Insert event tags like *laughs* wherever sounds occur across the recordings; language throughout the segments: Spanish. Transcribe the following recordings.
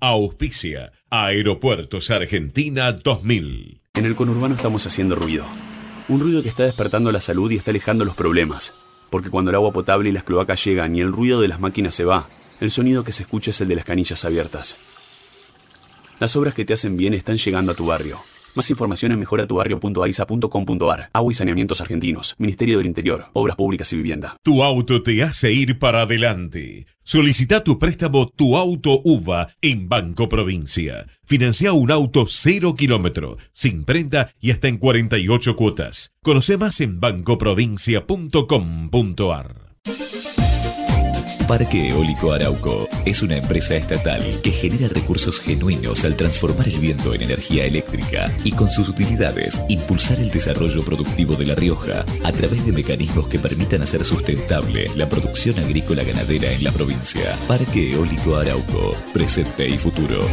Auspicia Aeropuertos Argentina 2000. En el conurbano estamos haciendo ruido. Un ruido que está despertando la salud y está alejando los problemas. Porque cuando el agua potable y las cloacas llegan y el ruido de las máquinas se va, el sonido que se escucha es el de las canillas abiertas. Las obras que te hacen bien están llegando a tu barrio. Más información en mejoratubarrio.aisa.com.ar. Agua y saneamientos argentinos. Ministerio del Interior. Obras públicas y vivienda. Tu auto te hace ir para adelante. Solicita tu préstamo Tu Auto UVA en Banco Provincia. Financia un auto cero kilómetro, sin prenda y hasta en 48 cuotas. Conoce más en bancoprovincia.com.ar. Parque Eólico Arauco es una empresa estatal que genera recursos genuinos al transformar el viento en energía eléctrica y con sus utilidades impulsar el desarrollo productivo de La Rioja a través de mecanismos que permitan hacer sustentable la producción agrícola ganadera en la provincia. Parque Eólico Arauco, presente y futuro.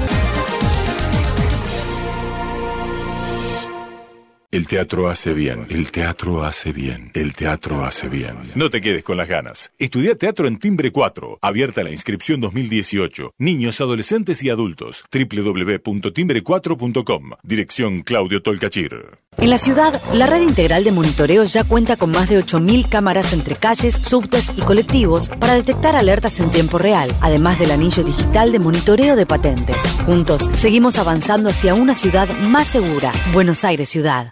El teatro hace bien, el teatro hace bien, el teatro hace bien. No te quedes con las ganas. Estudia teatro en Timbre 4. Abierta la inscripción 2018. Niños, adolescentes y adultos. www.timbre4.com. Dirección Claudio Tolcachir. En la ciudad, la red integral de monitoreo ya cuenta con más de 8.000 cámaras entre calles, subtes y colectivos para detectar alertas en tiempo real, además del anillo digital de monitoreo de patentes. Juntos, seguimos avanzando hacia una ciudad más segura. Buenos Aires Ciudad.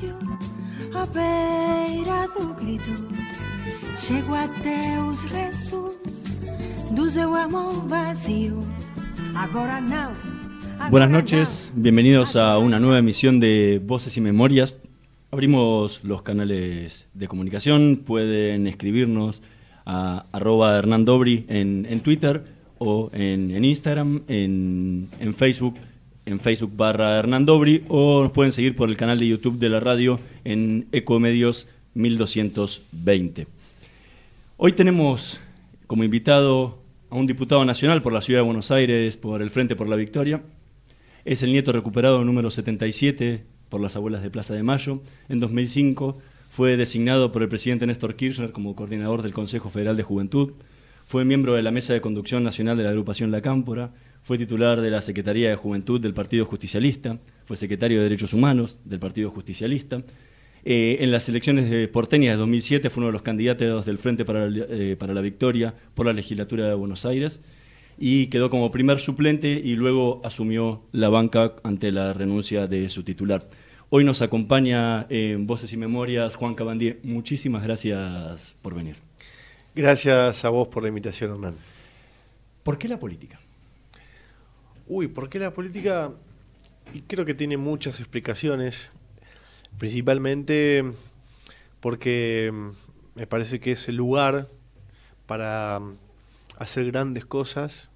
silêncio à beira do grito. Chego até os restos do seu amor vazio agora não Buenas noches, bienvenidos a una nueva emisión de Voces y Memorias. Abrimos los canales de comunicación, pueden escribirnos a arroba Hernán Dobri en, en Twitter o en, en Instagram, en, en Facebook, en Facebook barra Hernán Dobri o nos pueden seguir por el canal de YouTube de la radio en Ecomedios 1220. Hoy tenemos como invitado a un diputado nacional por la Ciudad de Buenos Aires, por el Frente por la Victoria. Es el nieto recuperado número 77 por las abuelas de Plaza de Mayo. En 2005 fue designado por el presidente Néstor Kirchner como coordinador del Consejo Federal de Juventud. Fue miembro de la Mesa de Conducción Nacional de la agrupación La Cámpora. Fue titular de la Secretaría de Juventud del Partido Justicialista. Fue secretario de Derechos Humanos del Partido Justicialista. Eh, en las elecciones de porteñas de 2007 fue uno de los candidatos del Frente para, eh, para la Victoria por la legislatura de Buenos Aires y quedó como primer suplente y luego asumió la banca ante la renuncia de su titular. Hoy nos acompaña en Voces y Memorias Juan Cabandier. Muchísimas gracias por venir. Gracias a vos por la invitación, Hernán. ¿Por qué la política? Uy, ¿por qué la política? Y creo que tiene muchas explicaciones, principalmente porque me parece que es el lugar para hacer grandes cosas,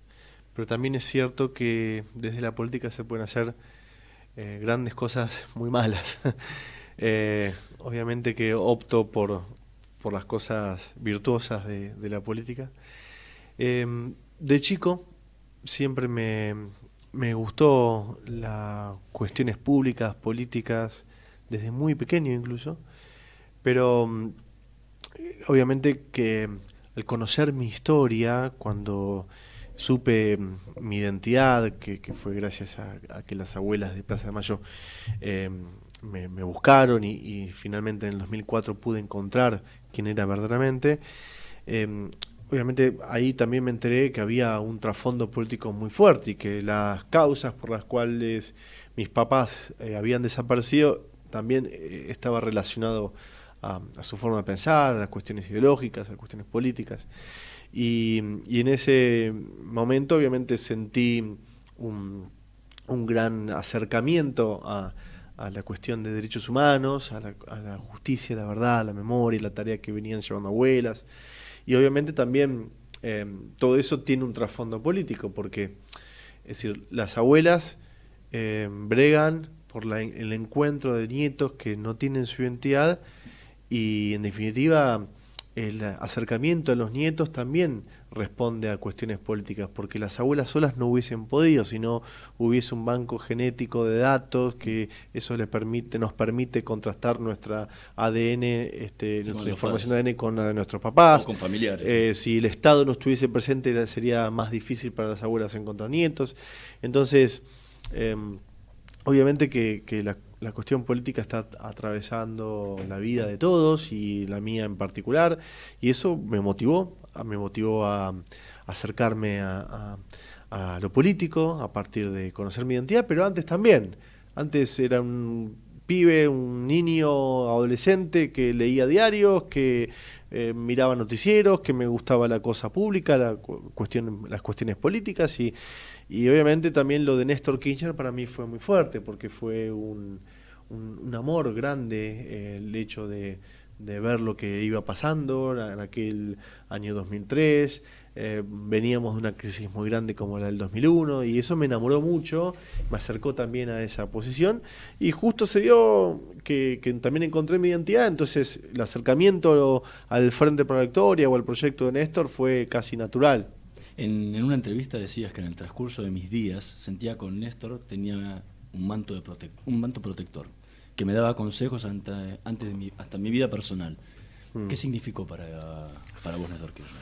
pero también es cierto que desde la política se pueden hacer eh, grandes cosas muy malas. *laughs* eh, obviamente que opto por, por las cosas virtuosas de, la política. Eh, de chico siempre me, me gustó las cuestiones públicas, políticas, desde muy pequeño incluso, pero obviamente que al conocer mi historia, cuando supe mi identidad, que, que fue gracias a, que las abuelas de Plaza de Mayo eh, me, buscaron y, y, finalmente en el 2004 pude encontrar quién era verdaderamente, eh, obviamente ahí también me enteré que había un trasfondo político muy fuerte y que las causas por las cuales mis papás eh, habían desaparecido también eh, estaba relacionado a, su forma de pensar, a las cuestiones ideológicas, a las cuestiones políticas. Y, en ese momento obviamente sentí un, un gran acercamiento a, a la cuestión de derechos humanos, a la, a la justicia, la verdad, la memoria, la tarea que venían llevando abuelas. Y obviamente también eh, todo eso tiene un trasfondo político, porque es decir, las abuelas eh, bregan por la, el encuentro de nietos que no tienen su identidad y en definitiva el acercamiento a los nietos también responde a cuestiones políticas, porque las abuelas solas no hubiesen podido, si no hubiese un banco genético de datos que eso les permite, nos permite contrastar nuestra ADN, este, Sí, nuestra información padres. de ADN con la de nuestros papás. O con familiares. Eh, si el Estado no estuviese presente sería más difícil para las abuelas encontrar nietos. Entonces, eh, obviamente que, que la, la cuestión política está atravesando la vida de todos y la mía en particular, y eso me motivó, me motivó a, acercarme a lo político a partir de conocer mi identidad, pero antes también. Antes era un pibe, un niño adolescente que leía diarios, que eh, miraba noticieros, que me gustaba la cosa pública, la cu- cuestión, las cuestiones políticas y, y obviamente también lo de Néstor Kirchner para mí fue muy fuerte porque fue un, un, un amor grande eh, el hecho de, de ver lo que iba pasando en aquel año 2003. eh, veníamos de una crisis muy grande como la del 2001 y eso me enamoró mucho, me acercó también a esa posición y justo se dio que, que también encontré mi identidad, entonces el acercamiento al Frente la Victoria o al proyecto de Néstor fue casi natural. En, en una entrevista decías que en el transcurso de mis días sentía con Néstor tenía un manto, de protec- un manto protector que me daba consejos ante- antes de mi, hasta mi vida personal. Mm. ¿Qué significó para, para vos, Néstor Kirchner?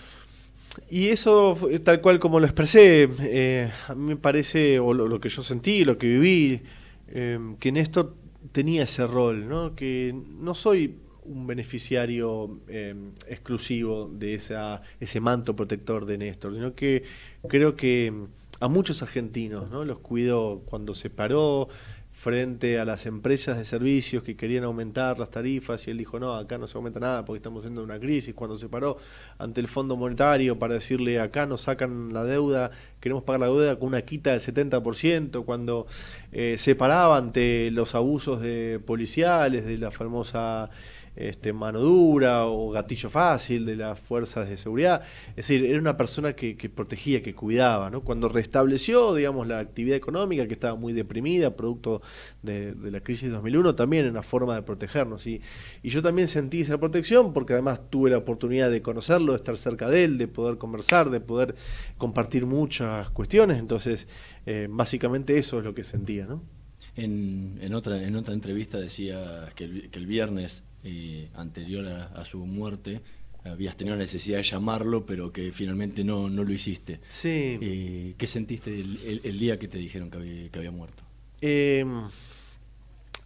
Y eso, tal cual como lo expresé, eh, a mí me parece, o lo, lo que yo sentí, lo que viví, eh, que Néstor tenía ese rol, ¿no? que no soy un beneficiario eh, exclusivo de esa, ese manto protector de Néstor, sino que creo que a muchos argentinos ¿no? los cuidó cuando se paró frente a las empresas de servicios que querían aumentar las tarifas y él dijo, no, acá no se aumenta nada porque estamos en una crisis, cuando se paró ante el Fondo Monetario para decirle, acá nos sacan la deuda, queremos pagar la deuda con una quita del 70%, cuando eh, se paraba ante los abusos de policiales, de la famosa este, mano dura o gatillo fácil de las fuerzas de seguridad. Es decir, era una persona que, protegía, que cuidaba. ¿no? Cuando restableció, digamos, la actividad económica que estaba muy deprimida, producto de, la crisis de 2001, también era una forma de protegernos. Y, yo también sentí esa protección porque además tuve la oportunidad de conocerlo, de estar cerca de él, de poder conversar, de poder compartir muchas cuestiones. Entonces, eh, básicamente eso es lo que sentía. En, en, otra, en otra entrevista decía que el, que el viernes eh, anterior a, a, su muerte habías tenido la necesidad de llamarlo, pero que finalmente no, no lo hiciste. Sí. Eh, ¿Qué sentiste el, el, el, día que te dijeron que había, que había muerto? Eh,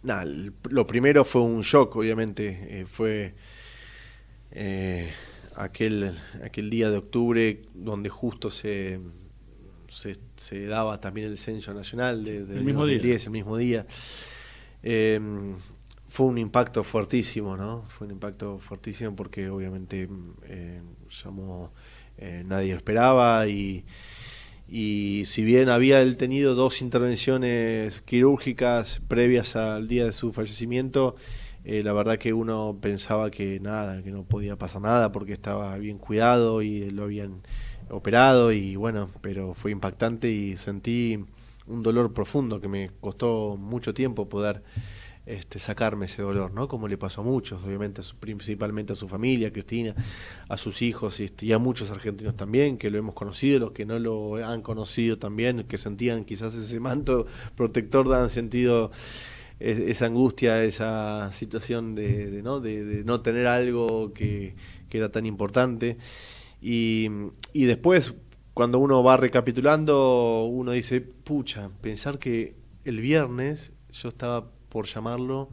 nada, lo primero fue un shock, obviamente. Eh, fue aquel, aquel día de octubre donde justo se se, se, daba también el censo nacional de, de el mismo 2010, día. el mismo día. Eh, fue un impacto fuertísimo, ¿no? Fue un impacto fuertísimo porque obviamente eh, somos, eh, nadie lo esperaba y, y si bien había él tenido dos intervenciones quirúrgicas previas al día de su fallecimiento, eh, la verdad que uno pensaba que nada, que no podía pasar nada porque estaba bien cuidado y lo habían operado y bueno, pero fue impactante y sentí un dolor profundo que me costó mucho tiempo poder este, sacarme ese dolor, ¿no? Como le pasó a muchos, obviamente, principalmente a su familia, Cristina, a sus hijos este, y a muchos argentinos también, que lo hemos conocido, los que no lo han conocido también, que sentían quizás ese manto protector, han sentido esa angustia, esa situación de, ¿no? De, no tener algo que, que era tan importante. Y, y, después, cuando uno va recapitulando, uno dice, pucha, pensar que el viernes yo estaba por llamarlo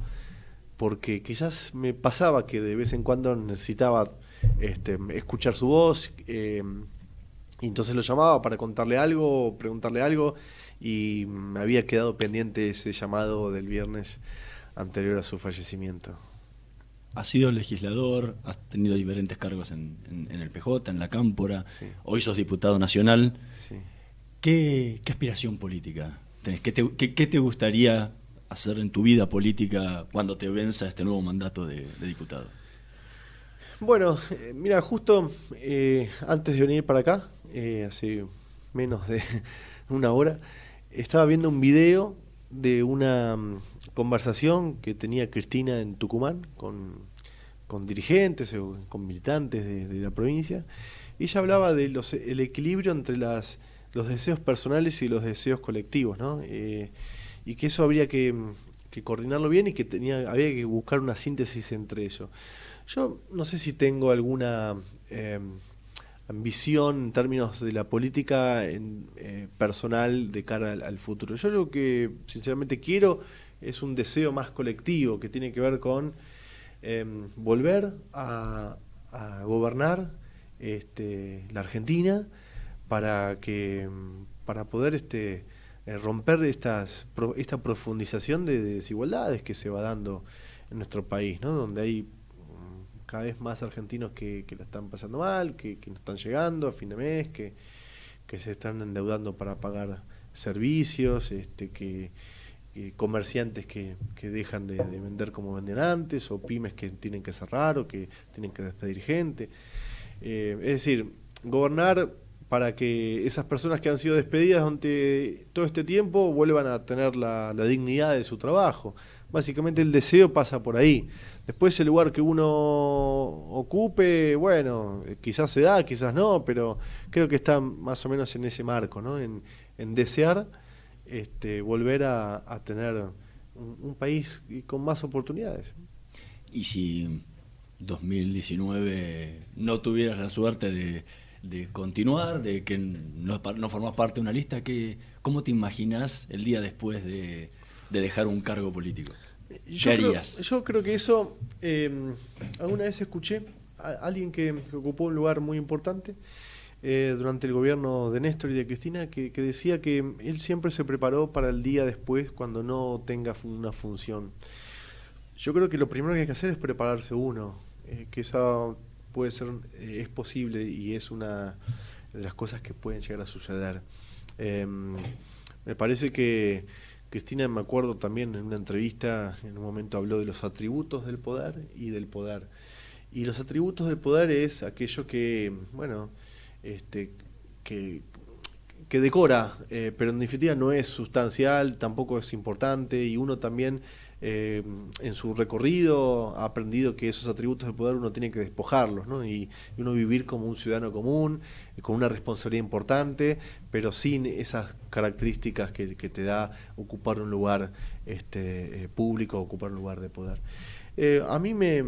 porque quizás me pasaba que de vez en cuando necesitaba este, escuchar su voz eh, y entonces lo llamaba para contarle algo, preguntarle algo y me había quedado pendiente ese llamado del viernes anterior a su fallecimiento. Has sido legislador, has tenido diferentes cargos en, en, en el PJ, en la Cámpora, sí. hoy sos diputado nacional. Sí. ¿Qué, ¿Qué, aspiración política tenés? ¿Qué te, qué, qué te gustaría hacer en tu vida política cuando te venza este nuevo mandato de, diputado? Bueno, eh, mira, justo eh, antes de venir para acá, eh, hace menos de *laughs* una hora, estaba viendo un video de una mm, conversación que tenía Cristina en Tucumán con, dirigentes, con militantes de, la provincia. Ella hablaba del el equilibrio entre las, los deseos personales y los deseos colectivos, ¿no? y que eso habría que, coordinarlo bien y que tenía, había que buscar una síntesis entre eso. Yo no sé si tengo alguna eh, ambición en términos de la política en, eh, personal de cara al, futuro. Yo lo que sinceramente quiero es un deseo más colectivo que tiene que ver con em, volver a, gobernar este, la Argentina para que para poder este, eh, romper estas, esta profundización de, desigualdades que se va dando en nuestro país, ¿no? donde hay mm, cada vez más argentinos que, que la están pasando mal, que, no están llegando a fin de mes, que, que se están endeudando para pagar servicios, este, que, comerciantes que, que dejan de, vender como vendían antes, o pymes que tienen que cerrar o que tienen que despedir gente. Eh, es decir, gobernar para que esas personas que han sido despedidas durante todo este tiempo vuelvan a tener la, dignidad de su trabajo. Básicamente el deseo pasa por ahí. Después el lugar que uno ocupe, bueno, quizás se da, quizás no, pero creo que está más o menos en ese marco, ¿no? En, desear este, volver a, tener un, un, país con más oportunidades. Y si 2019 no tuvieras la suerte de de continuar, de que no, no formas parte de una lista, que, ¿cómo te imaginas el día después de, dejar un cargo político? Yo ¿Qué harías? Creo, yo creo que eso, em, alguna vez escuché a alguien que, ocupó un lugar muy importante eh, durante el gobierno de Néstor y de Cristina, que, decía que él siempre se preparó para el día después cuando no tenga una función. Yo creo que lo primero que hay que hacer es prepararse uno, eh, que esa puede ser, eh, es posible y es una de las cosas que pueden llegar a suceder. Em, me parece que Cristina, me acuerdo también en una entrevista, en un momento habló de los atributos del poder y del poder. Y los atributos del poder es aquello que, bueno, este, que, que decora, eh, pero en definitiva no es sustancial, tampoco es importante, y uno también eh, en su recorrido ha aprendido que esos atributos del poder uno tiene que despojarlos, ¿no? y, uno vivir como un ciudadano común, con una responsabilidad importante, pero sin esas características que, te da ocupar un lugar este, eh, público, ocupar un lugar de poder. Eh, a mí me,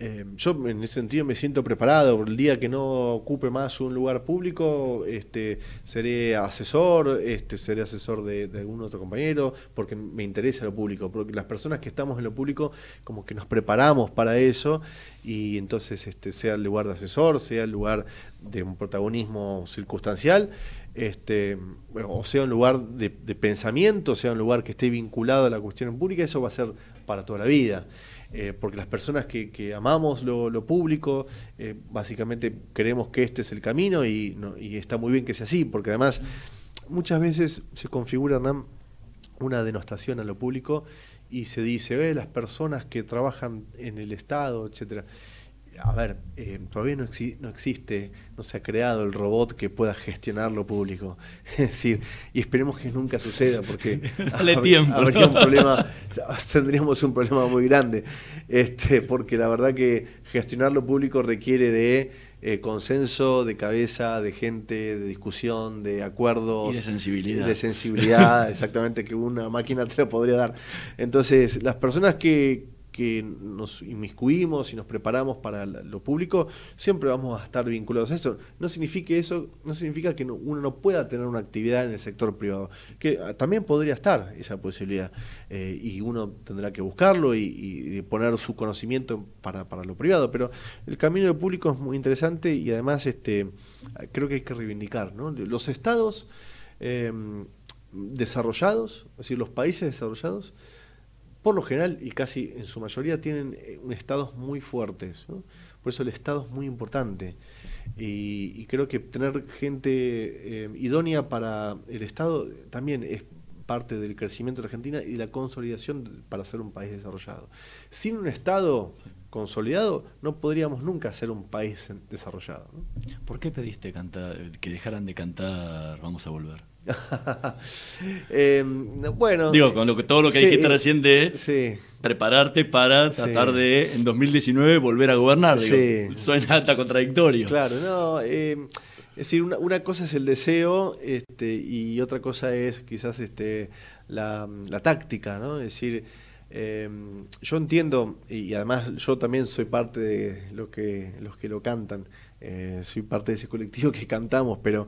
eh, yo en ese sentido me siento preparado. El día que no ocupe más un lugar público, este, seré asesor, este, seré asesor de, algún otro compañero, porque me interesa lo público. Porque las personas que estamos en lo público, como que nos preparamos para eso, y entonces este, sea el lugar de asesor, sea el lugar de un protagonismo circunstancial, este, o sea un lugar de, de pensamiento, sea un lugar que esté vinculado a la cuestión pública, eso va a ser para toda la vida. Eh, porque las personas que, amamos lo, público, eh, básicamente creemos que este es el camino y, está muy bien que sea así, porque además muchas veces se configura una denostación a lo público y se dice, ve las personas que trabajan en el Estado, etcétera a ver, eh, todavía no, no, existe, no se ha creado el robot que pueda gestionar lo público. *laughs* Es decir, y esperemos que nunca suceda porque *laughs* Dale tiempo. habría un problema, *laughs* tendríamos un problema muy grande, este, porque la verdad que gestionar lo público requiere de eh, consenso, de cabeza, de gente, de discusión, de acuerdos. Y de sensibilidad. De sensibilidad, exactamente, que una máquina te lo podría dar. Entonces, las personas que que nos inmiscuimos y nos preparamos para lo público, siempre vamos a estar vinculados a eso. No significa eso, no significa que uno no pueda tener una actividad en el sector privado, que ah, también podría estar esa posibilidad eh, y uno tendrá que buscarlo y, poner su conocimiento para, lo privado. Pero el camino del público es muy interesante y además este creo que hay que reivindicar, ¿no? Los estados em, desarrollados, es decir, los países desarrollados por lo general y casi en su mayoría tienen eh, un estados muy fuertes. Por eso el Estado es muy importante. Y, creo que tener gente eh, idónea para el Estado también es parte del crecimiento de Argentina y de la consolidación para ser un país desarrollado. Sin un Estado consolidado no podríamos nunca ser un país desarrollado. ¿Por qué pediste cantar, que dejaran de cantar Vamos a volver? *laughs* eh, bueno. Digo, con lo que, todo lo que sí, dijiste recién de prepararte para tratar de, en 2019, volver a gobernar. Digo, suena hasta contradictorio. Claro, no. Eh, es decir, una, cosa es el deseo este, y otra cosa es quizás este, la, táctica, ¿no? Es decir, eh, yo entiendo, y además yo también soy parte de lo que, los que lo cantan, eh, soy parte de ese colectivo que cantamos, pero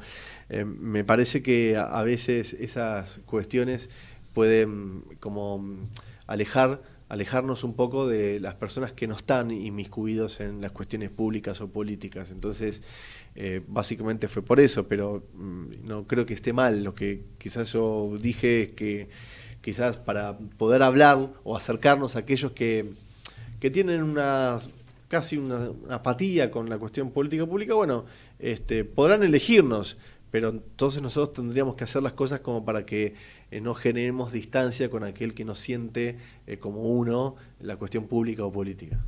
eh, me parece que a, a, veces esas cuestiones pueden como alejar alejarnos un poco de las personas que no están inmiscuidos en las cuestiones públicas o políticas. Entonces, eh, básicamente fue por eso, pero mm, no creo que esté mal. Lo que quizás yo dije es que quizás para poder hablar o acercarnos a aquellos que, que tienen una casi una, apatía con la cuestión política pública, bueno, este, podrán elegirnos, pero entonces nosotros tendríamos que hacer las cosas como para que eh, no generemos distancia con aquel que nos siente eh, como uno la cuestión pública o política.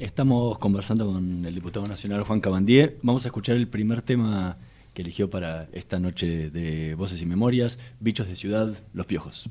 Estamos conversando con el diputado nacional Juan Cabandier. Vamos a escuchar el primer tema que eligió para esta noche de Voces y Memorias, Bichos de Ciudad, Los Piojos.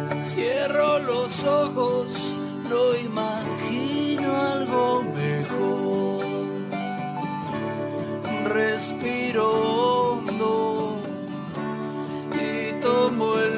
Cierro los ojos, lo imagino algo mejor. Respiro hondo y tomo el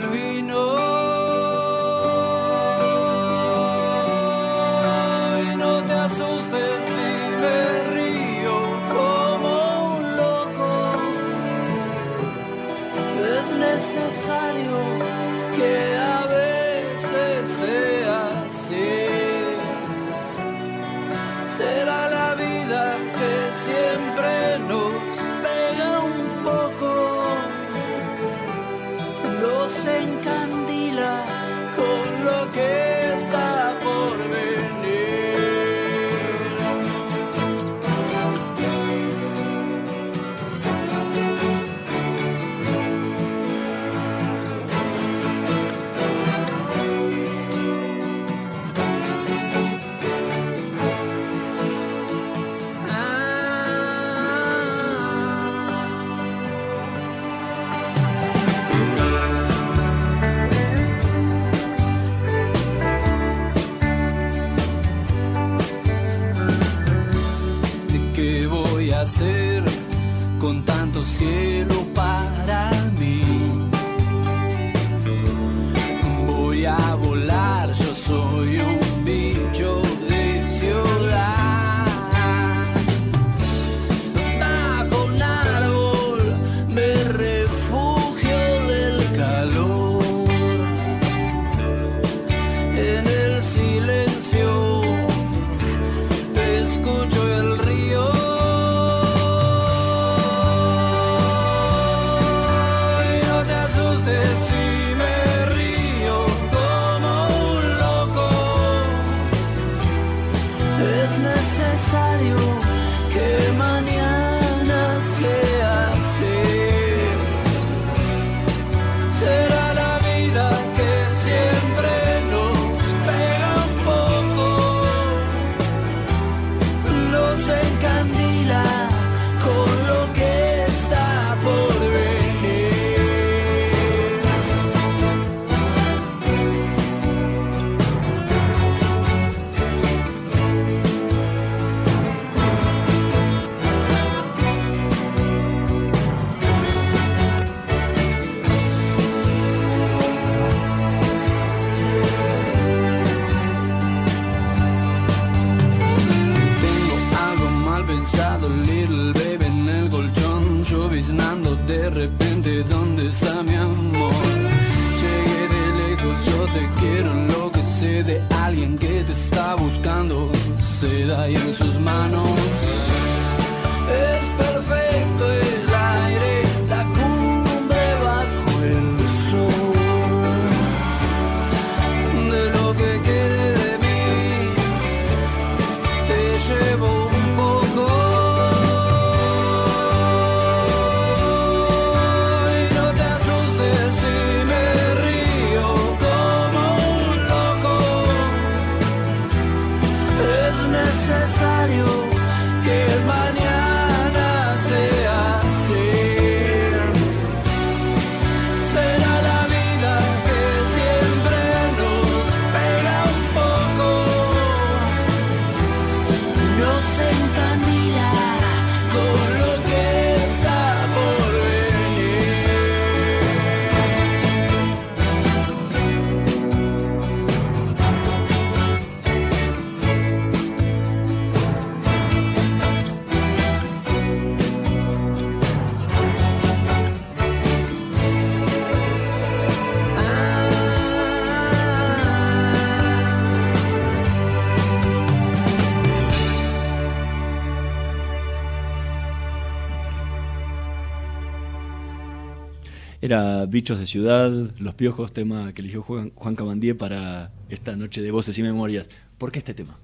Era Bichos de Ciudad, Los Piojos, tema que eligió Juan, Juan Cabandier para esta noche de Voces y Memorias. ¿Por qué este tema?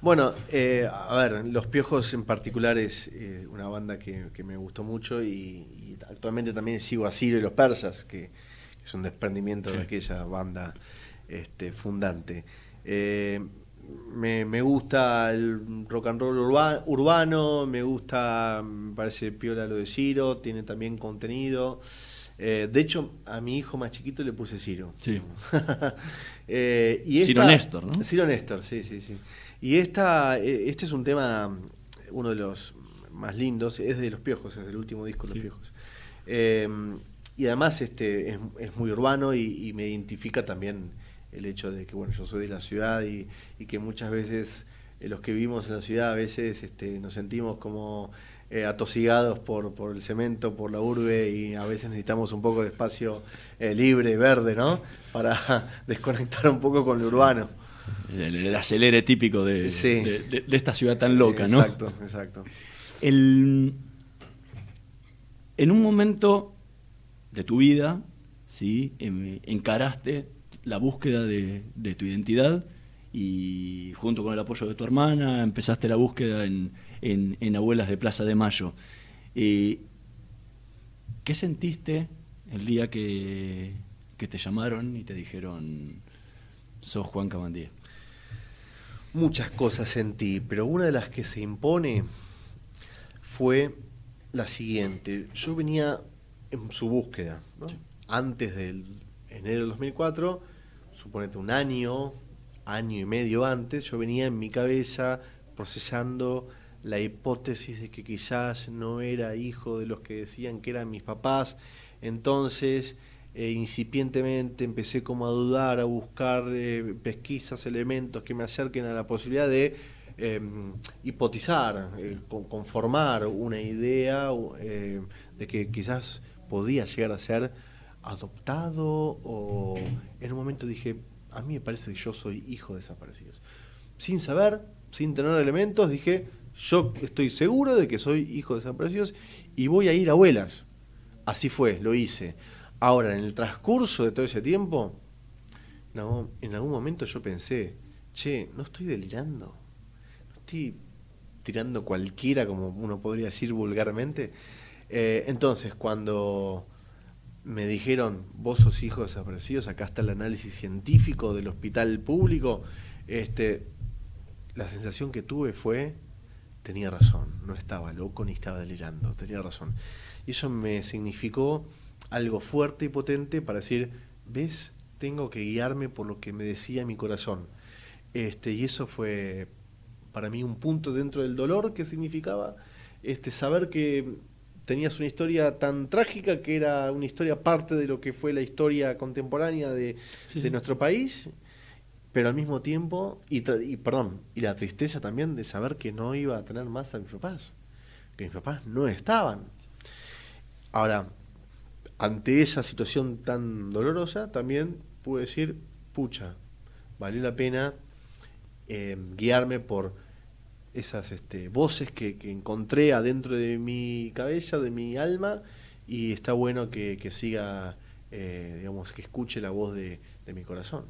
Bueno, eh, a ver, Los Piojos en particular es eh, una banda que, que me gustó mucho y, y actualmente también sigo a Ciro y los Persas, que, que es un desprendimiento de aquella banda este, fundante. Eh, me, me gusta el rock and roll urba- urbano, me gusta, me parece piola lo de Ciro, tiene también contenido. Eh, de hecho, a mi hijo más chiquito le puse Ciro. Sí. *laughs* Eh, y Ciro Néstor, ¿no? Ciro Néstor, sí, sí, sí. Y esta, eh, este es un tema, uno de los más lindos, es de Los Piojos, es del último disco de Los Sí. Piojos. Eh, y además este es, es muy urbano y, y me identifica también el hecho de que bueno yo soy de la ciudad y, y que muchas veces los que vivimos en la ciudad a veces este, nos sentimos como eh, atosigados por, por el cemento, por la urbe y a veces necesitamos un poco de espacio eh, libre, verde, ¿no? Para *laughs* desconectar un poco con lo urbano. El, el acelere típico de, Sí. de- de- de esta ciudad tan loca, ¿no? Exacto, exacto. El- en un momento de tu vida, ¿sí? Em, encaraste la búsqueda de, de tu identidad y junto con el apoyo de tu hermana empezaste la búsqueda en, en- en Abuelas de Plaza de Mayo. Eh, ¿Qué sentiste el día que, que te llamaron y te dijeron, sos Juan Cabandier? Muchas cosas sentí, pero una de las que se impone fue la siguiente. Yo venía en su búsqueda, ¿no? antes del enero del 2004, suponete un año, año y medio antes, yo venía en mi cabeza procesando la hipótesis de que quizás no era hijo de los que decían que eran mis papás, entonces eh, incipientemente empecé como a dudar, a buscar eh, pesquisas, elementos que me acerquen a la posibilidad de eh, hipotizar, eh, con- conformar una idea de que quizás podía llegar a ser adoptado o en un momento dije, a mí me parece que yo soy hijo de desaparecidos. Sin saber, sin tener elementos, dije, yo estoy seguro de que soy hijo de desaparecidos y voy a ir a abuelas. Así fue, lo hice. Ahora, en el transcurso de todo ese tiempo, no, en algún momento yo pensé, che, no estoy delirando, no estoy tirando cualquiera, como uno podría decir vulgarmente. Eh, entonces, cuando me dijeron, vos sos hijo de desaparecidos, acá está el análisis científico del hospital público, este, la sensación que tuve fue, tenía razón, no estaba loco ni estaba delirando, tenía razón. Y eso me significó algo fuerte y potente para decir, ves, tengo que guiarme por lo que me decía mi corazón. Este, y eso fue para mí un punto dentro del dolor que significaba este, saber que tenías una historia tan trágica que era una historia parte de lo que fue la historia contemporánea de, Sí, de nuestro país, pero al mismo tiempo, y, y perdón, y la tristeza también de saber que no iba a tener más a mis papás, que mis papás no estaban. Ahora, ante esa situación tan dolorosa, también pude decir, pucha, valió la pena eh, guiarme por esas este, voces que, encontré adentro de mi cabeza, de mi alma, y está bueno que, siga, eh, digamos, que escuche la voz de, mi corazón.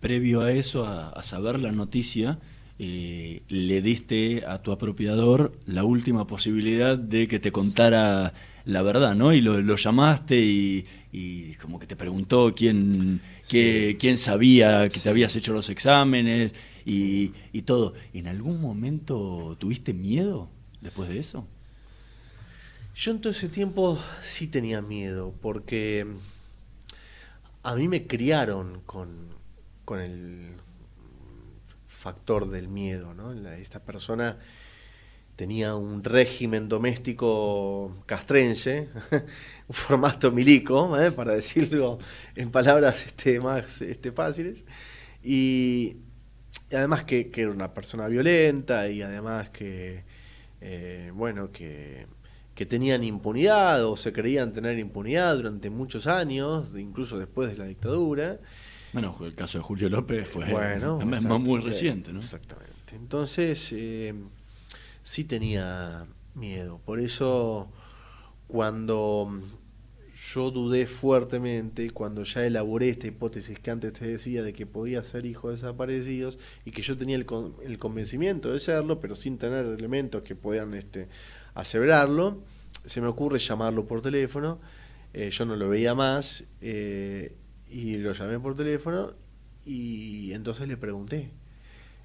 Previo a eso, a, a saber la noticia, eh, le diste a tu apropiador la última posibilidad de que te contara la verdad, ¿no? Y lo, lo llamaste y, y como que te preguntó quién, qué- quién sabía que te habías hecho los exámenes y, y todo. ¿En algún momento tuviste miedo después de eso? Yo en todo ese tiempo sí tenía miedo, porque a mí me criaron con, con el factor del miedo, ¿no? Esta persona tenía un régimen doméstico castrense, *laughs* un formato milico, ¿eh? para decirlo en palabras este, más este, fáciles, y, además que, era una persona violenta y además que, eh, bueno, que, que tenían impunidad o se creían tener impunidad durante muchos años, incluso después de la dictadura. Bueno, el caso de Julio López fue Bueno, *laughs* muy reciente, ¿no? Exactamente. Entonces, eh, sí tenía miedo. Por eso, cuando yo dudé fuertemente, cuando ya elaboré esta hipótesis que antes te decía de que podía ser hijo de desaparecidos y que yo tenía el, con- el convencimiento de serlo, pero sin tener elementos que podían este, aseverarlo, se me ocurre llamarlo por teléfono. eh, yo no lo veía más eh, y lo llamé por teléfono y entonces le pregunté.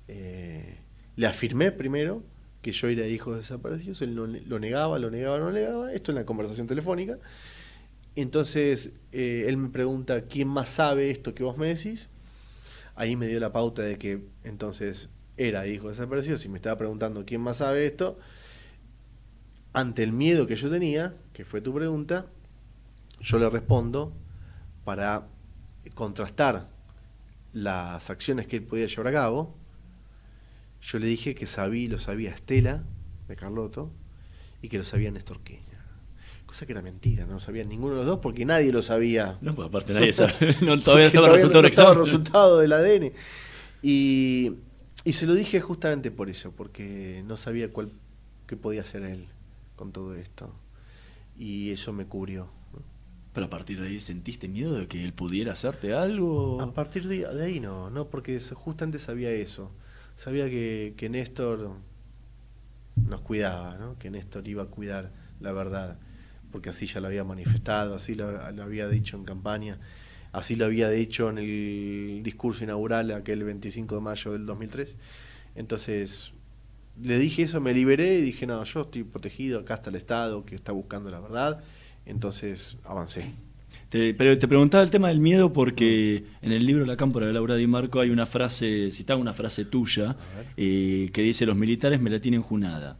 Eh, le afirmé primero que yo era hijo de desaparecidos, él no, lo negaba, lo negaba, lo negaba, esto en la conversación telefónica. Entonces eh, él me pregunta, ¿quién más sabe esto que vos me decís? Ahí me dio la pauta de que entonces era hijo de desaparecidos y me estaba preguntando, ¿quién más sabe esto? Ante el miedo que yo tenía, que fue tu pregunta, yo le respondo para contrastar las acciones que él podía llevar a cabo. Yo le dije que sabía, lo sabía Estela, de Carlotto, y que lo sabía Néstor Queña. Cosa que era mentira, no lo sabía ninguno de los dos porque nadie lo sabía. No, pues aparte nadie sabe. *laughs* No, todavía estaba el resultado no estaba el resultado del ADN. Y, y se lo dije justamente por eso, porque no sabía cuál qué podía hacer él con todo esto. Y eso me cubrió. Pero a partir de ahí sentiste miedo de que él pudiera hacerte algo. A partir de, de ahí no, no, porque justamente sabía eso. Sabía que, que Néstor nos cuidaba, ¿no? que Néstor iba a cuidar la verdad, porque así ya lo había manifestado, así lo, lo había dicho en campaña, así lo había dicho en el discurso inaugural aquel 25 de mayo del 2003. Entonces, le dije eso, me liberé y dije, no, yo estoy protegido, acá está el Estado que está buscando la verdad. Entonces, avancé. Te, pero te preguntaba el tema del miedo porque en el libro La Cámpora de Laura Di Marco hay una frase, citaba una frase tuya, eh, que dice, los militares me la tienen junada,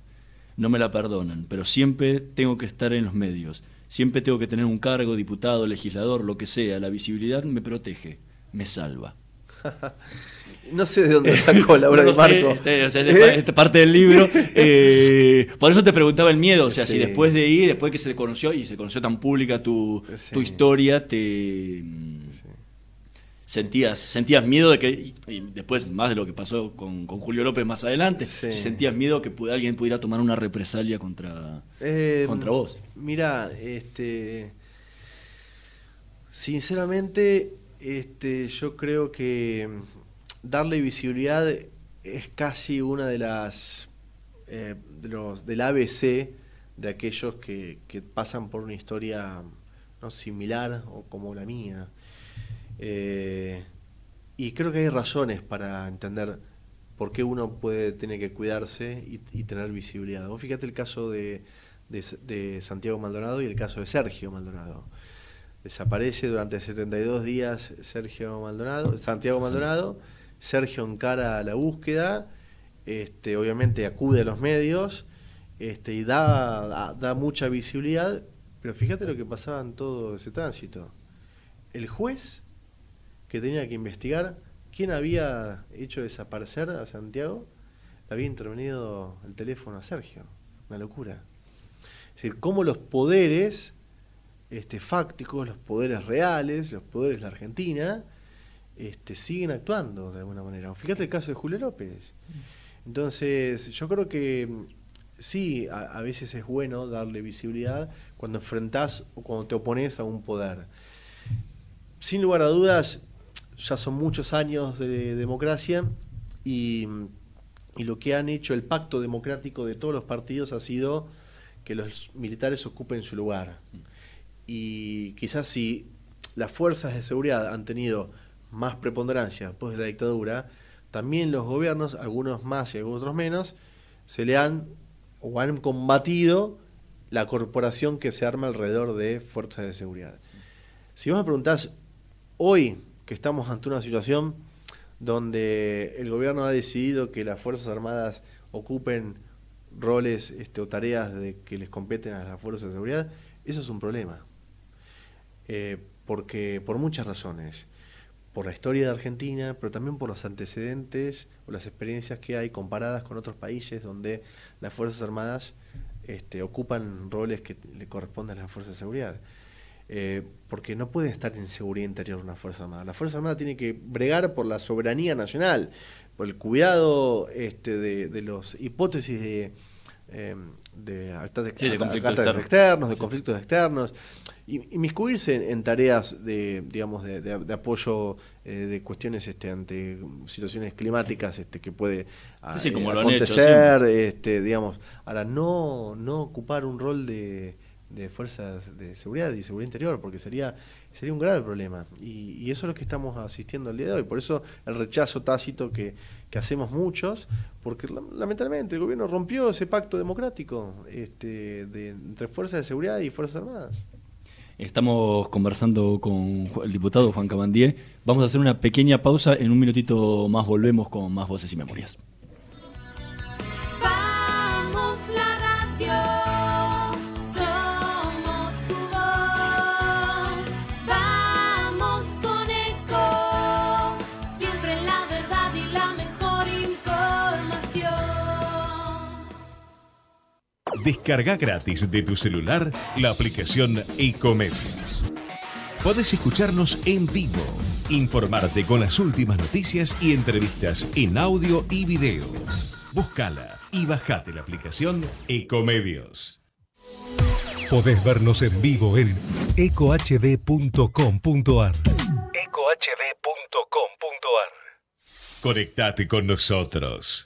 no me la perdonan, pero siempre tengo que estar en los medios, siempre tengo que tener un cargo, diputado, legislador, lo que sea, la visibilidad me protege, me salva. *laughs* No sé de dónde sacó No Di lo sé, Marco. este, o sea, es pa- ¿Eh? es parte del libro. eh, por eso te preguntaba el miedo. O sea, si después de ir, después que se conoció y se conoció tan pública tu, Sí. tu historia, te mm, sentías, sentías miedo de que, y, y después más de lo que pasó con, con Julio López más adelante, si sentías miedo que pu- alguien pudiera tomar una represalia contra, Eh, contra vos. Mira, este. Sinceramente, este, yo creo que darle visibilidad es casi una de las. eh, de los, del ABC de aquellos que, que pasan por una historia ¿no? similar o como la mía. Eh, y creo que hay razones para entender por qué uno puede tener que cuidarse y, y tener visibilidad. Vos fíjate el caso de, de, de Santiago Maldonado y el caso de Sergio Maldonado. Desaparece durante 72 días Sergio Maldonado, Santiago Maldonado, Sergio encara la búsqueda, este, obviamente acude a los medios este, y da, mucha visibilidad, pero fíjate lo que pasaba en todo ese tránsito. El juez que tenía que investigar quién había hecho desaparecer a Santiago, le había intervenido el teléfono a Sergio. Una locura. Es decir, cómo los poderes este, fácticos, los poderes reales, los poderes de la Argentina, este, siguen actuando de alguna manera. Fíjate el caso de Julio López. Entonces, yo creo que mm, sí, a, veces es bueno darle visibilidad cuando enfrentás o cuando te opones a un poder. Sin lugar a dudas, ya son muchos años de democracia y, y lo que han hecho el pacto democrático de todos los partidos ha sido que los militares ocupen su lugar. Y quizás si las fuerzas de seguridad han tenido más preponderancia después de la dictadura, también los gobiernos, algunos más y algunos otros menos, se le han o han combatido la corporación que se arma alrededor de fuerzas de seguridad. Si vos me preguntás, hoy que estamos ante una situación donde el gobierno ha decidido que las Fuerzas Armadas ocupen roles este, o tareas de que les competen a las fuerzas de seguridad, eso es un problema. Eh, porque por muchas razones, por la historia de Argentina, pero también por los antecedentes o las experiencias que hay comparadas con otros países donde las Fuerzas Armadas este, ocupan roles que le corresponden a las Fuerzas de Seguridad. Eh, porque no puede estar en seguridad interior una Fuerza Armada. La Fuerza Armada tiene que bregar por la soberanía nacional, por el cuidado este, de, de los hipótesis de, eh, de actas Sí, de conflictos externos. externos, de Sí. conflictos externos, y inmiscuirse en, en tareas de, digamos, de, de- de apoyo eh, de cuestiones este, ante situaciones climáticas este, que puede ah, Sí, sí, como eh, lo han hecho acontecer, este, digamos, ahora no, no ocupar un rol de, de fuerzas de seguridad y seguridad interior, porque sería, sería un grave problema. Y, y eso es lo que estamos asistiendo al día de hoy. Por eso el rechazo tácito que, que hacemos muchos, porque la- lamentablemente el gobierno rompió ese pacto democrático este, de, entre fuerzas de seguridad y fuerzas armadas. Estamos conversando con el diputado Juan Cabandier. Vamos a hacer una pequeña pausa. En un minutito más volvemos con más voces y memorias. Descarga gratis de tu celular la aplicación Ecomedios. Podés escucharnos en vivo, informarte con las últimas noticias y entrevistas en audio y video. Búscala y bajate la aplicación Ecomedios. Podés vernos en vivo en ecohd.com.ar. Conectate con nosotros.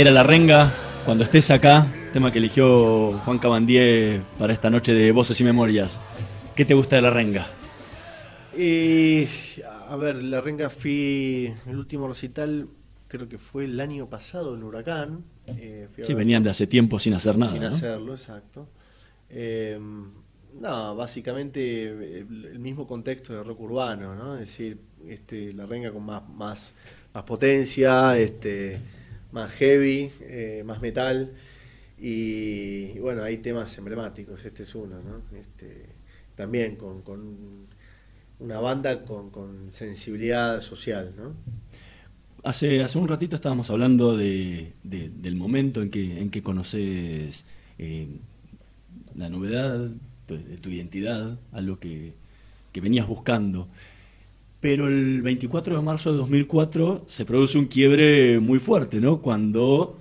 Era la renga, cuando estés acá, tema que eligió Juan Cabandier para esta noche de Voces y Memorias. ¿Qué te gusta de la renga? Y, a ver, la renga fui, el último recital creo que fue el año pasado en Huracán. eh, Sí, ver- venían de hace tiempo sin hacer nada. Sin ¿no? hacerlo, exacto. Eh, no, básicamente el, el mismo contexto de rock urbano, ¿no? Es decir, este, la renga con más, más, más potencia, este, más heavy, eh, más metal. Y, bueno, hay temas emblemáticos, este es uno, ¿no? Este, también con, una banda con, sensibilidad social, ¿no? Hace, hace un ratito estábamos hablando de, de- del momento en que, en que conoces eh, la novedad de, tu identidad, algo que venías buscando. Pero el 24 de marzo de 2004 se produce un quiebre muy fuerte, ¿no? Cuando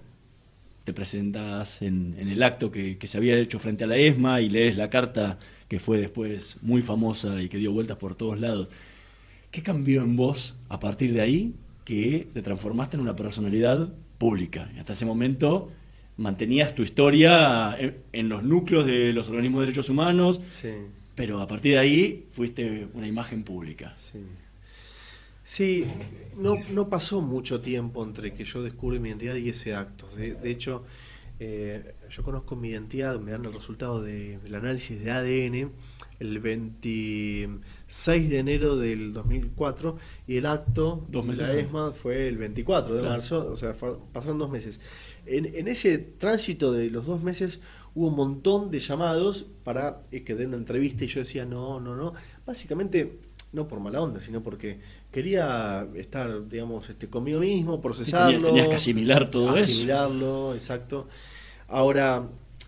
te presentas en, en el acto que, que se había hecho frente a la ESMA y lees la carta que fue después muy famosa y que dio vueltas por todos lados. ¿Qué cambió en vos a partir de ahí que te transformaste en una personalidad pública? Y hasta ese momento mantenías tu historia en, en los núcleos de los organismos de derechos humanos, Sí. pero a partir de ahí fuiste una imagen pública. Sí. Sí, no, no pasó mucho tiempo entre que yo descubrí mi identidad y ese acto. De, de hecho, eh, yo conozco mi identidad, me dan el resultado de- del análisis de ADN el 26 de enero del 2004 y el acto Dos de meses la antes. ESMA fue el 24 de Claro. marzo, o sea, pasaron dos meses. En, en ese tránsito de los dos meses hubo un montón de llamados para eh, que dé una entrevista y yo decía no, no, no. Básicamente, no por mala onda, sino porque quería estar, digamos, este, conmigo mismo, procesarlo. tenías- tenías que asimilar todo eso. Asimilarlo, exacto. Ahora,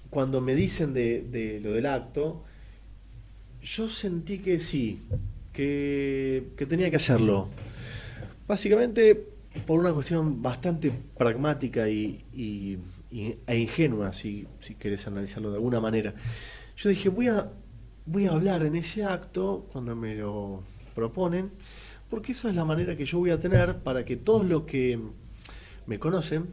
cuando me dicen de, de lo del acto, yo sentí que sí, que, que tenía que hacerlo. Básicamente por una cuestión bastante pragmática y, y- y- e ingenua, si, si querés analizarlo de alguna manera. Yo dije, voy a, voy a hablar en ese acto cuando me lo proponen, porque esa es la manera que yo voy a tener para que todos los que me conocen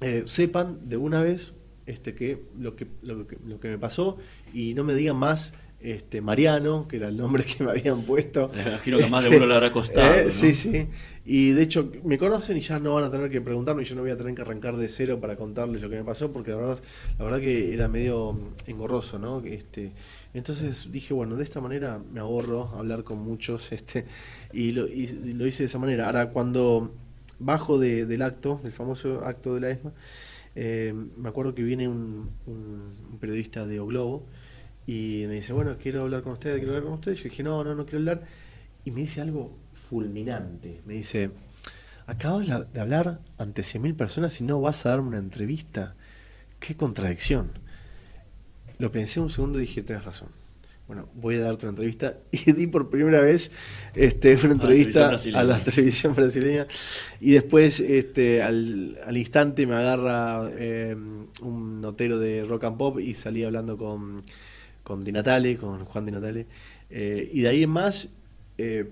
eh, sepan de una vez este, que, lo que, lo, que, lo que me pasó y no me digan más este, Mariano, que era el nombre que me habían puesto. Me imagino que a más de uno le habrá costado, eh, ¿no? Sí, sí. Y de hecho me conocen y ya no van a tener que preguntarme y yo no voy a tener que arrancar de cero para contarles lo que me pasó porque la verdad, la verdad que era medio engorroso, ¿no? Este, entonces dije, bueno, de esta manera me ahorro hablar con muchos *laughs* este, y, lo, hice de esa manera. Ahora, cuando bajo de- del acto, del famoso acto de la ESMA, eh, me acuerdo que viene un, periodista de O Globo y me dice, bueno, quiero hablar con ustedes, quiero hablar con ustedes. Yo dije, no, no, no quiero hablar. Y me dice algo fulminante. Me dice, acabas de hablar ante 100.000 personas y no vas a darme una entrevista. Qué contradicción. Lo pensé un segundo y dije, tienes razón. Bueno, voy a darte una entrevista. *laughs* Y di por primera vez este, una entrevista a la *laughs* televisión brasileña. Y después, este, al, al instante, me agarra eh, un notero de rock and pop y salí hablando con, con Di Natale, con Juan Di Natale. Eh, y de ahí en más, eh,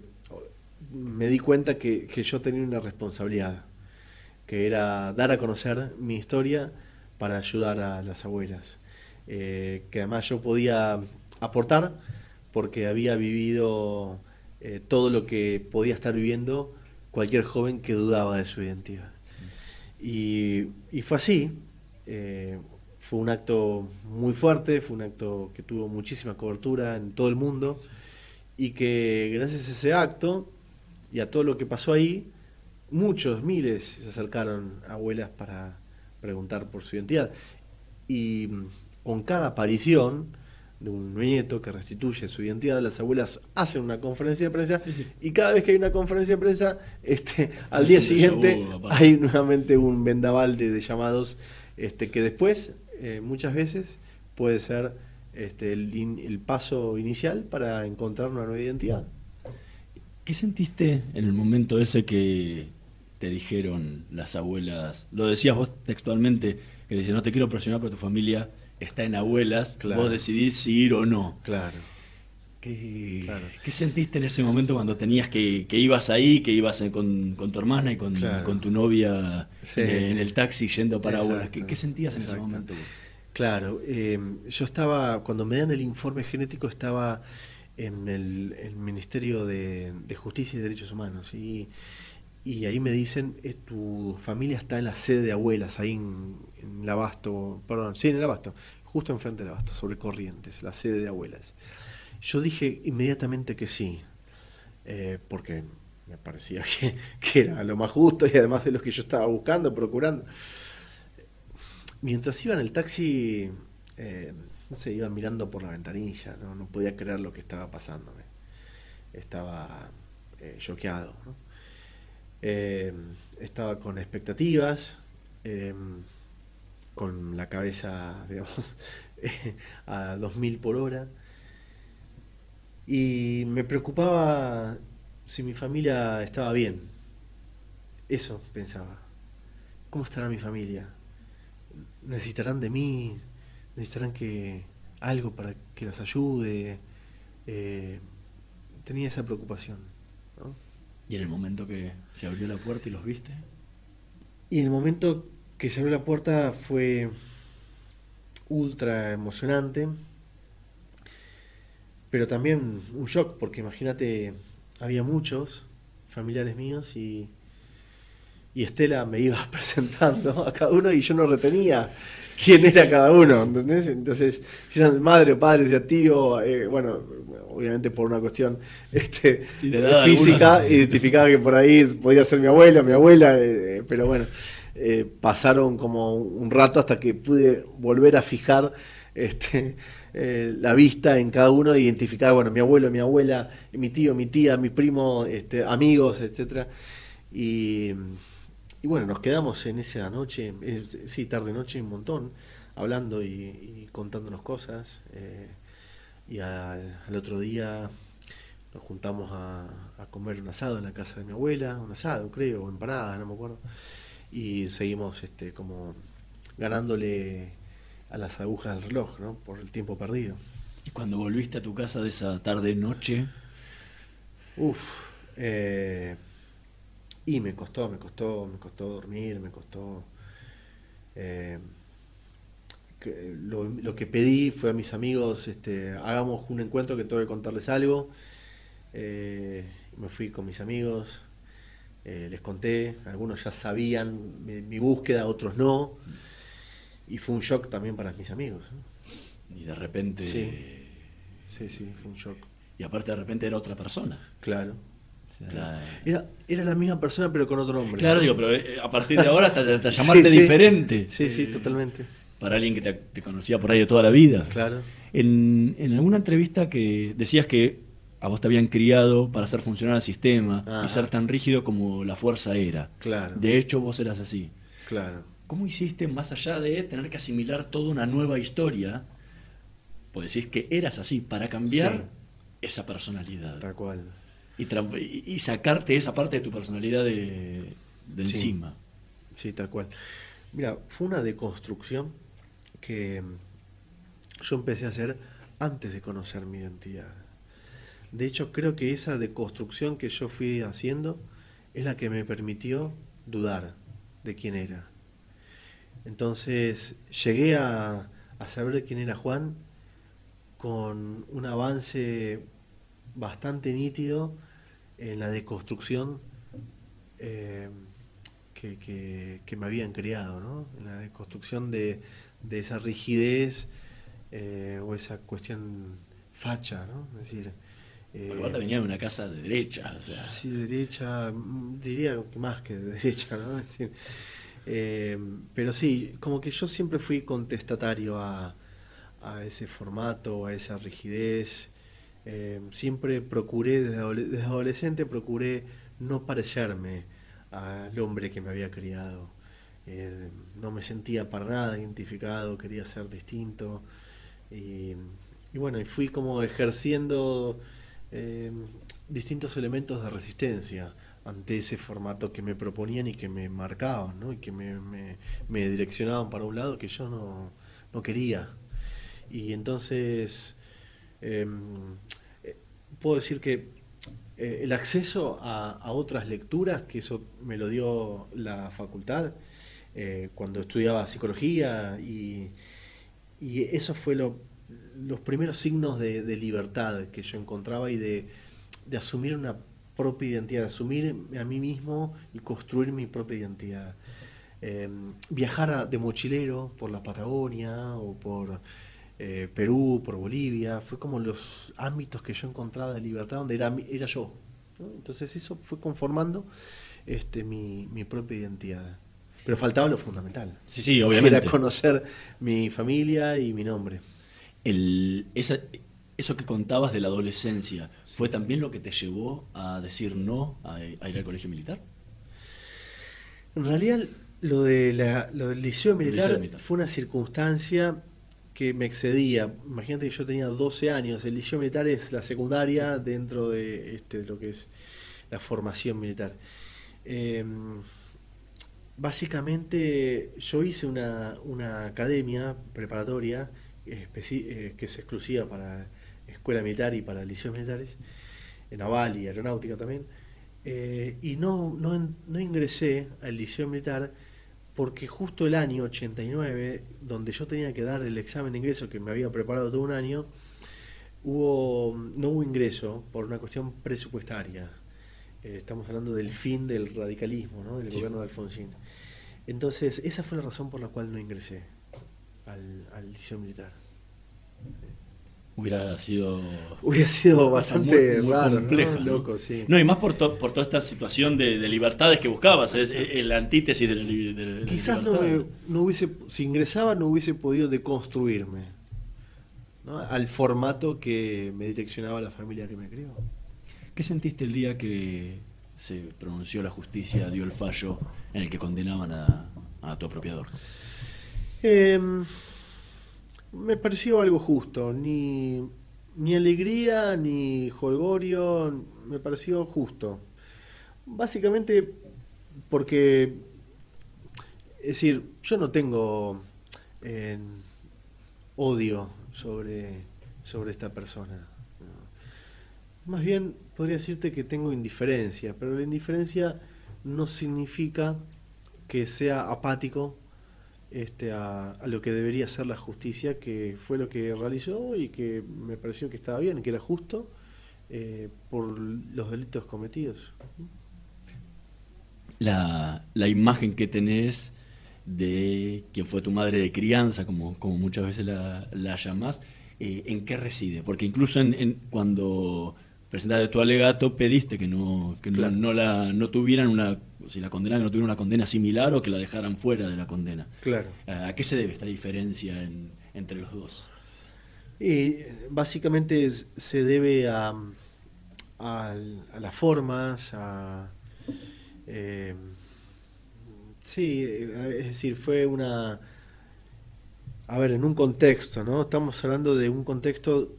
me di cuenta que, que yo tenía una responsabilidad, que era dar a conocer mi historia para ayudar a las abuelas. Eh, que además yo podía aportar porque había vivido eh, todo lo que podía estar viviendo cualquier joven que dudaba de su identidad. Y, fue así. eh, fue un acto muy fuerte, fue un acto que tuvo muchísima cobertura en todo el mundo y que gracias a ese acto y a todo lo que pasó ahí, muchos, miles se acercaron a abuelas para preguntar por su identidad. Y con cada aparición de un nieto que restituye su identidad, las abuelas hacen una conferencia de prensa y cada vez que hay una conferencia de prensa, este, al Es día siguiente hay nuevamente un vendaval de, de llamados este, que después, eh, muchas veces, puede ser este, el, in- el paso inicial para encontrar una nueva identidad. ¿Qué sentiste en el momento ese que te dijeron las abuelas? Lo decías vos textualmente, que dice, no te quiero presionar, pero tu familia está en abuelas, Claro. vos decidís si ir o no. Claro. ¿Qué, Claro. qué sentiste en ese momento cuando tenías que, que ibas ahí, que ibas con, con tu hermana y con, Claro. con tu novia Sí. en el taxi yendo para Exacto. abuelas? ¿Qué, qué sentías en ese momento vos? Claro, eh, yo estaba, cuando me dan el informe genético, estaba en el, el Ministerio de, de Justicia y Derechos Humanos y, y ahí me dicen, eh, tu familia está en la sede de abuelas, ahí en, en el Abasto, perdón, sí, en el Abasto, justo enfrente del Abasto, sobre Corrientes, la sede de abuelas. Yo dije inmediatamente que sí, eh, porque me parecía *laughs* que, que era lo más justo y además de lo que yo estaba buscando, procurando. Mientras iba en el taxi, eh, no sé, iba mirando por la ventanilla, no, no podía creer lo que estaba pasándome. Estaba choqueado. ¿no? Eh, estaba con expectativas, eh, con la cabeza, *laughs* digamos, a 2000 por hora. Y me preocupaba si mi familia estaba bien. Eso pensaba. ¿Cómo estará mi familia? necesitarán de mí, necesitarán que algo para que las ayude. Eh, tenía esa preocupación. Y en el momento que se abrió la puerta y los viste, Y en el momento que se abrió la puerta fue ultra emocionante, pero también un shock, porque imagínate, había muchos familiares míos y, y Estela me iba *laughs* presentando a cada uno y yo no retenía quién era cada uno, ¿entendés? Entonces, si eran madre o padre, decía tío, eh, bueno, obviamente por una cuestión este, Sí, física, alguna. identificaba que por ahí podía ser mi abuela, mi abuela, eh, pero bueno, eh, pasaron como un rato hasta que pude volver a fijar este, eh, la vista en cada uno e identificar, bueno, mi abuelo, mi abuela, mi tío, mi tía, mi primo, este, amigos, etcétera. Y, y bueno, nos quedamos en esa noche, eh, sí, tarde noche, un montón, hablando y, y contándonos cosas. eh, y al, al otro día nos juntamos a, a comer un asado en la casa de mi abuela, un asado creo, o empanadas, no me acuerdo. Y seguimos este, como ganándole a las agujas del reloj, ¿no? Por el tiempo perdido. y cuando volviste a tu casa de esa tarde-noche, Uf, eh, y me costó, me costó, me costó dormir, me costó. eh, que lo, lo que pedí fue a mis amigos, este, hagamos un encuentro que tengo que contarles algo. Eh, me fui con mis amigos, eh, les conté, algunos ya sabían mi, mi búsqueda, otros no. Y fue un shock también para mis amigos. y de repente... Sí. Sí, sí, fue un shock. Y aparte de repente era otra persona. Claro. Claro. era- Era, la misma persona pero con otro nombre. Claro, digo, pero eh, a partir de ahora hasta, hasta *laughs* llamarte Sí, sí. diferente. Sí, sí, Eh, totalmente. Para alguien que te, te conocía por ahí de toda la vida. Claro. En, en alguna entrevista que decías que a vos te habían criado para hacer funcionar el sistema Ajá. y ser tan rígido como la fuerza era. Claro. De hecho, vos eras así. Claro. ¿Cómo hiciste, más allá de tener que asimilar toda una nueva historia, pues decís que eras así, para cambiar Sí. esa personalidad? Tal cual. Y, sacarte esa parte de tu personalidad de, de Sí. encima. Sí, tal cual. Mira, fue una deconstrucción que mm, yo empecé a hacer antes de conocer mi identidad. De hecho, creo que esa deconstrucción que yo fui haciendo es la que me permitió dudar de quién era. Entonces, llegué a, a saber quién era Juan con un avance bastante nítido en la deconstrucción eh, que, que- que me habían creado, ¿no? En la deconstrucción de, de esa rigidez eh, o esa cuestión facha, ¿no? Es decir, eh, Porque venía de una casa de derecha, o sea, Sí, de derecha, mm, diría que más que de *laughs* derecha, ¿no? Es decir, eh, pero sí, como que yo siempre fui contestatario a, a ese formato, a esa rigidez. Eh, siempre procuré, desde, adole- desde adolescente, procuré no parecerme al hombre que me había criado. Eh, no me sentía para nada identificado, quería ser distinto. Y, bueno, y fui como ejerciendo eh, distintos elementos de resistencia ante ese formato que me proponían y que me marcaban, ¿no? y que me, me- me direccionaban para un lado que yo no, no quería. Y entonces, eh, puedo decir que eh, el acceso a, otras lecturas, que eso me lo dio la facultad eh, cuando estudiaba psicología, y, eso fue lo- los primeros signos de, libertad que yo encontraba y de, asumir una propia identidad, de asumir a mí mismo y construir mi propia identidad. Eh, viajar de mochilero por la Patagonia o por eh, Perú, por Bolivia, fue como los ámbitos que yo encontraba de libertad donde era, era yo. ¿no? Entonces eso fue conformando este, mi, mi propia identidad. Pero faltaba lo fundamental. Sí, sí, obviamente. Era conocer mi familia y mi nombre. El, esa- eso que contabas de la adolescencia, ¿fue también lo que te llevó a decir no a, a ir al colegio militar? En realidad, lo, de la- lo del liceo militar, Liceo militar. fue una circunstancia que me excedía. Imagínate que yo tenía 12 años. El liceo militar es la secundaria dentro de, este, lo que es la formación militar. Eh, básicamente, yo hice una, una academia preparatoria eh, que es exclusiva para escuela militar y para liceos militares, naval y aeronáutica también. Eh, y no, no, no ingresé al liceo militar porque justo el año 89, donde yo tenía que dar el examen de ingreso que me había preparado todo un año, hubo, no hubo ingreso por una cuestión presupuestaria. Eh, estamos hablando del fin del radicalismo, ¿no? del Sí. gobierno de Alfonsín. Entonces, esa fue la razón por la cual no ingresé al, al liceo militar. Hubiera sido. Hubiera sido bastante muy, muy raro, compleja, ¿no? Loco, sí. No, y más por, to- por toda esta situación de, de libertades que buscabas, es, es- es la antítesis de la, la- Quizás no, libertad. no hubiese, si ingresaba no hubiese podido deconstruirme ¿no? al formato que me direccionaba la familia que me crió. ¿Qué sentiste el día que se pronunció la justicia, dio el fallo en el que condenaban a, a tu apropiador? Em, me pareció algo justo, ni, ni alegría ni jolgorio, me pareció justo. Básicamente porque, es decir, yo no tengo eh, odio sobre, sobre esta persona. Más bien podría decirte que tengo indiferencia, pero la indiferencia no significa que sea apático este, a, a lo que debería ser la justicia, que fue lo que realizó y que me pareció que estaba bien, que era justo eh, por los delitos cometidos. La, la imagen que tenés de quien fue tu madre de crianza, como, como muchas veces la, la llamás, eh, ¿en qué reside? Porque incluso en, en- cuando presentaste tu alegato pediste que no, que no- la, no tuvieran una, si la condenaran no tuvieran una condena similar o que la dejaran fuera de la condena. Claro. ¿A qué se debe esta diferencia en- entre los dos? Y eh, básicamente es- se debe a, a las formas, a... eh, sí, eh, es decir, fue una... A ver, en un contexto, ¿no? Estamos hablando de un contexto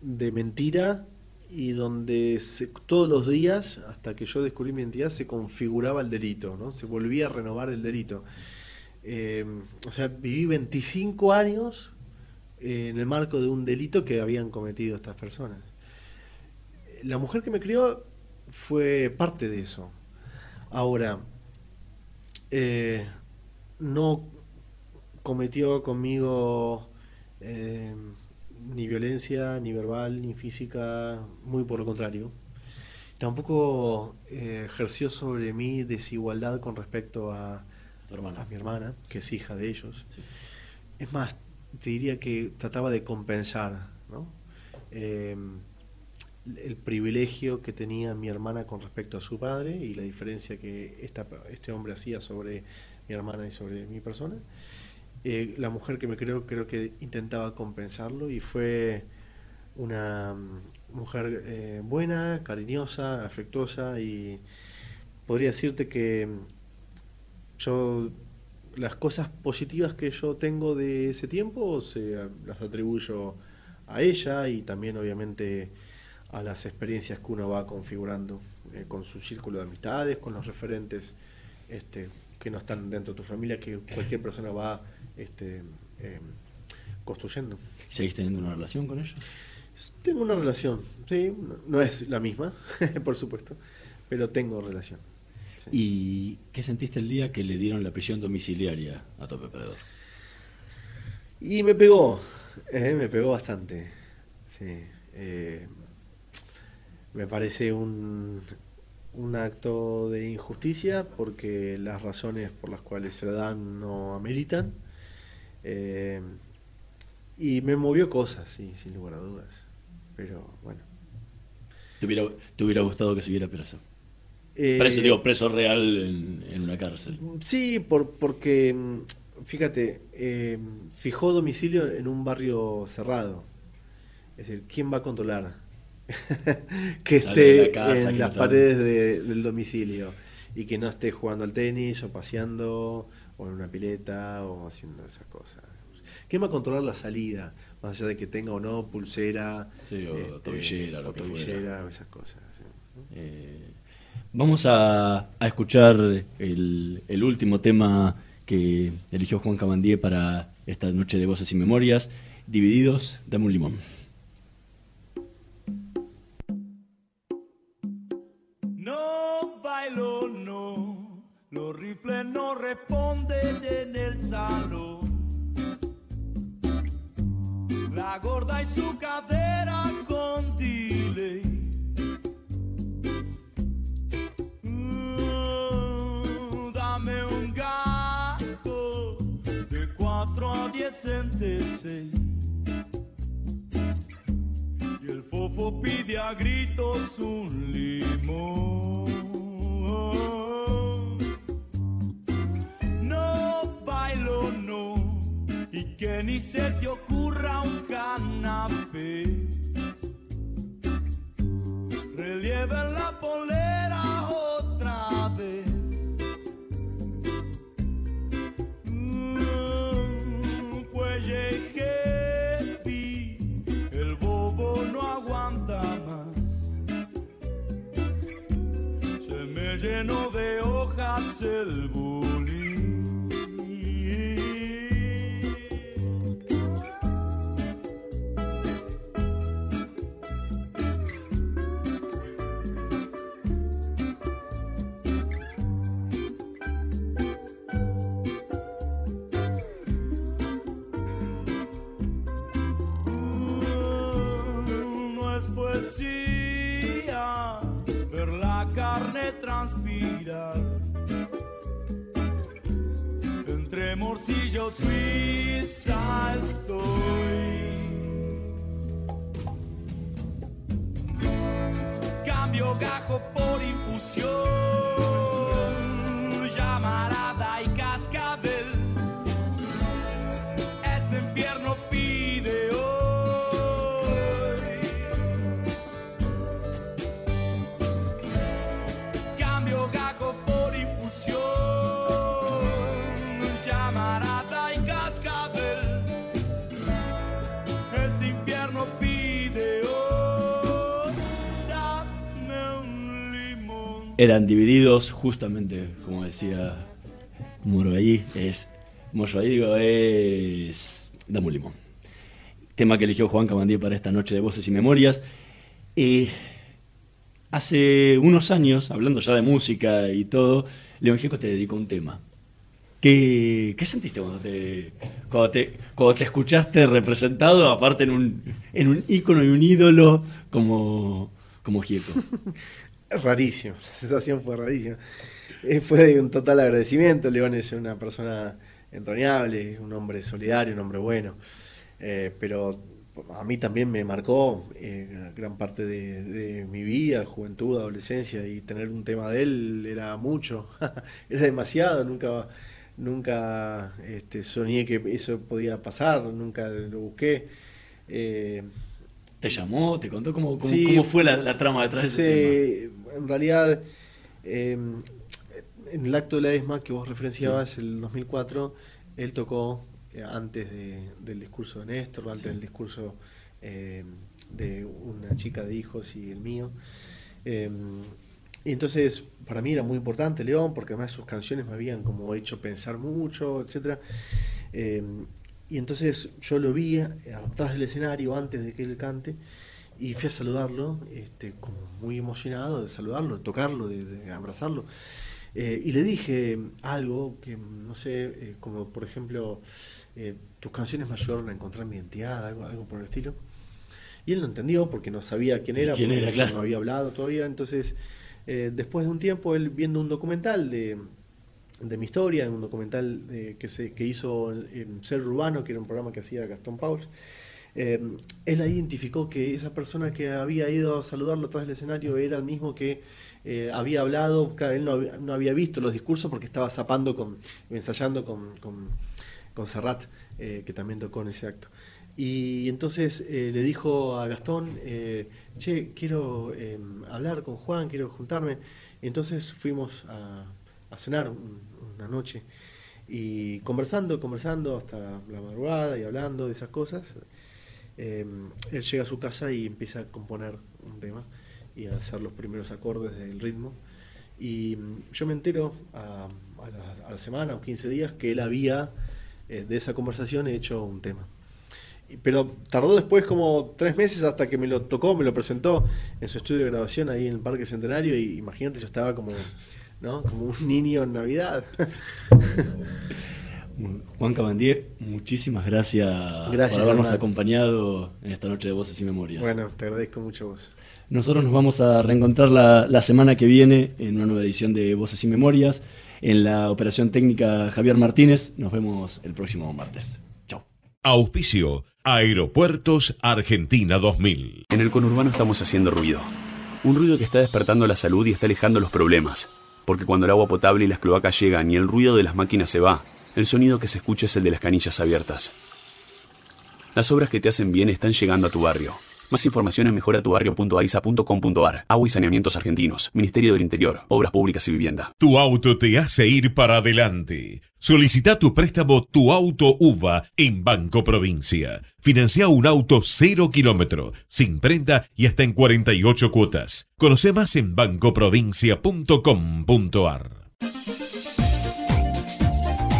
de mentira y donde todos los días, hasta que yo descubrí mi identidad, se configuraba el delito, ¿no? Se volvía a renovar el delito. Eh, o sea, viví 25 años eh, en el marco de un delito que habían cometido estas personas. La mujer que me crió fue parte de eso. Ahora, eh, no cometió conmigo ni violencia, ni verbal, ni física, muy por lo contrario. Tampoco eh, ejerció sobre mí desigualdad con respecto a, Tu hermana. a mi hermana, que es hija de ellos. Es más, te diría que trataba de compensar ¿no? Eh, el privilegio que tenía mi hermana con respecto a su padre y la diferencia que esta, este hombre hacía sobre mi hermana y sobre mi persona. Eh, la mujer que me creó creo que intentaba compensarlo y fue una mm, mujer eh, buena, cariñosa, afectuosa y podría decirte que mm, yo las cosas positivas que yo tengo de ese tiempo se las atribuyo a ella y también obviamente a las experiencias que uno va configurando eh, con su círculo de amistades, con los referentes este, que no están dentro de tu familia, que cualquier persona va este, eh, construyendo. ¿Seguís teniendo una relación con ella? Tengo una relación, sí, no- es la misma, *laughs* por supuesto, pero tengo relación. ¿Y qué sentiste el día que le dieron la prisión domiciliaria a Tope Perdedor? Y me pegó, eh, me pegó bastante. Sí, eh, me parece un, un acto de injusticia porque las razones por las cuales se lo dan no ameritan. Eh, y me movió cosas, sí, sin lugar a dudas. Pero bueno. ¿Te hubiera, te hubiera gustado que se hubiera preso? Eh, preso, digo, preso real en, en una cárcel. Sí, por, porque, mm, fíjate, eh, fijó domicilio en un barrio cerrado. Es decir, ¿quién va a controlar *laughs* que la esté casa, en que las no paredes de- del domicilio y que no esté jugando al tenis o paseando o en una pileta o haciendo esas cosas? ¿Quién va a controlar la salida? Más allá de que tenga o no pulsera, Sí, o tobillera, lo o que fuera. tobillera, o esas cosas. sí. Eh, vamos a, a escuchar el, el último tema que eligió Juan Camandie para esta noche de voces y memorias. Divididos, dame un limón. Ver la carne transpirar. Entre morcillo suiza estoy. Cambio gajo por infusión, Eran divididos justamente, como decía Moro ahí, es Moro ahí, digo, es Dame un limón. Tema que eligió Juan Camandí para esta noche de voces y memorias. Eh, hace unos años, hablando ya de música y todo, León Gieco te dedicó un tema. ¿Qué, qué sentiste cuando te, cuando, te, cuando te escuchaste representado, aparte en un, en un ícono y un ídolo como, como Gieco? *laughs* Rarísimo, *laughs* la sensación fue rarísima. Eh, fue de un total agradecimiento. León es una persona entrañable, un hombre solidario, un hombre bueno. Eh, pero a mí también me marcó eh, gran parte de, de mi vida, juventud, adolescencia, y tener un tema de él era mucho, *laughs* era demasiado, nunca, nunca este, soñé que eso podía pasar, nunca lo busqué. Eh, ¿Te llamó? ¿Te contó cómo, cómo, Sí. cómo fue la, la trama detrás de ese Sí, en realidad, eh, en el acto de la ESMA que vos referenciabas, el 2004, él tocó eh, antes de- del discurso de Néstor, antes Sí. del discurso eh, de una chica de hijos y el mío. Eh, y entonces, para mí era muy importante León, porque además sus canciones me habían como hecho pensar mucho. Eh, y entonces yo lo vi eh, atrás del escenario antes de que él cante y fui a saludarlo, este, como muy emocionado de saludarlo, de tocarlo, de, de abrazarlo. Eh, y le dije algo que, no sé, eh, como por ejemplo, eh, tus canciones me ayudaron a encontrar mi identidad, algo, algo por el estilo. Y él no entendió porque no sabía quién era, ¿Quién era, claro? no había hablado todavía. Entonces, eh, después de un tiempo, él viendo un documental de, de mi historia, un documental que, se, que hizo en Ser Urbano, que era un programa que hacía Gastón Pauls, eh, él identificó que esa persona que había ido a saludarlo atrás del escenario era el mismo que eh, había hablado, él no, había- no había visto los discursos porque estaba zapando, con, ensayando con, con, con Serrat, eh, que también tocó en ese acto. Y entonces eh, le dijo a Gastón, eh, che, quiero eh, hablar con Juan, quiero juntarme. Y entonces fuimos a, a cenar un- una noche y conversando, conversando hasta la madrugada y hablando de esas cosas. Eh, él llega a su casa y empieza a componer un tema y a hacer los primeros acordes del ritmo. Y mm, yo me entero a, a la, a la semana o 15 días que él había, eh, de esa conversación, hecho un tema. Pero tardó después como tres meses hasta que me lo tocó, me lo presentó en su estudio de grabación ahí en el Parque Centenario y imagínate, yo estaba como, ¿no? como un niño en Navidad. *laughs* Juan Cabandier, muchísimas gracias, Gracias, por habernos Hernán. acompañado en esta noche de Voces y Memorias. Bueno, te agradezco mucho a vos. Nosotros nos vamos a reencontrar la, la semana que viene en una nueva edición de Voces y Memorias. En la operación técnica Javier Martínez. Nos vemos el próximo martes. Auspicio Aeropuertos Argentina 2000. En el conurbano estamos haciendo ruido. Un ruido que está despertando la salud y está alejando los problemas. Porque cuando el agua potable y las cloacas llegan y el ruido de las máquinas se va, el sonido que se escucha es el de las canillas abiertas. Las obras que te hacen bien están llegando a tu barrio. Más información en mejoratubarrio.aisa.com.ar. Agua y saneamientos argentinos. Ministerio del Interior. Obras públicas y vivienda. Tu auto te hace ir para adelante. Solicita tu préstamo Tu Auto UVA en Banco Provincia. Financia un auto cero kilómetro, sin prenda y hasta en 48 cuotas. Conoce más en bancoprovincia.com.ar.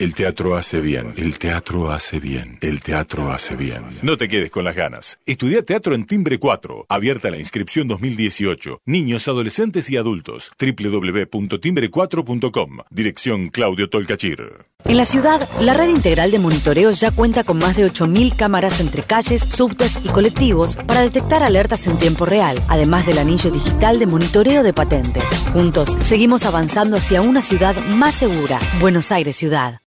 El teatro hace bien, el teatro hace bien, el teatro hace bien. No te quedes con las ganas. Estudia teatro en Timbre 4. Abierta la inscripción 2018. Niños, adolescentes y adultos. www.timbre4.com. Dirección Claudio Tolcachir. En la ciudad, la red integral de monitoreo ya cuenta con más de 8.000 cámaras entre calles, subtes y colectivos para detectar alertas en tiempo real, además del anillo digital de monitoreo de patentes. Juntos, seguimos avanzando hacia una ciudad más segura. Buenos Aires Ciudad.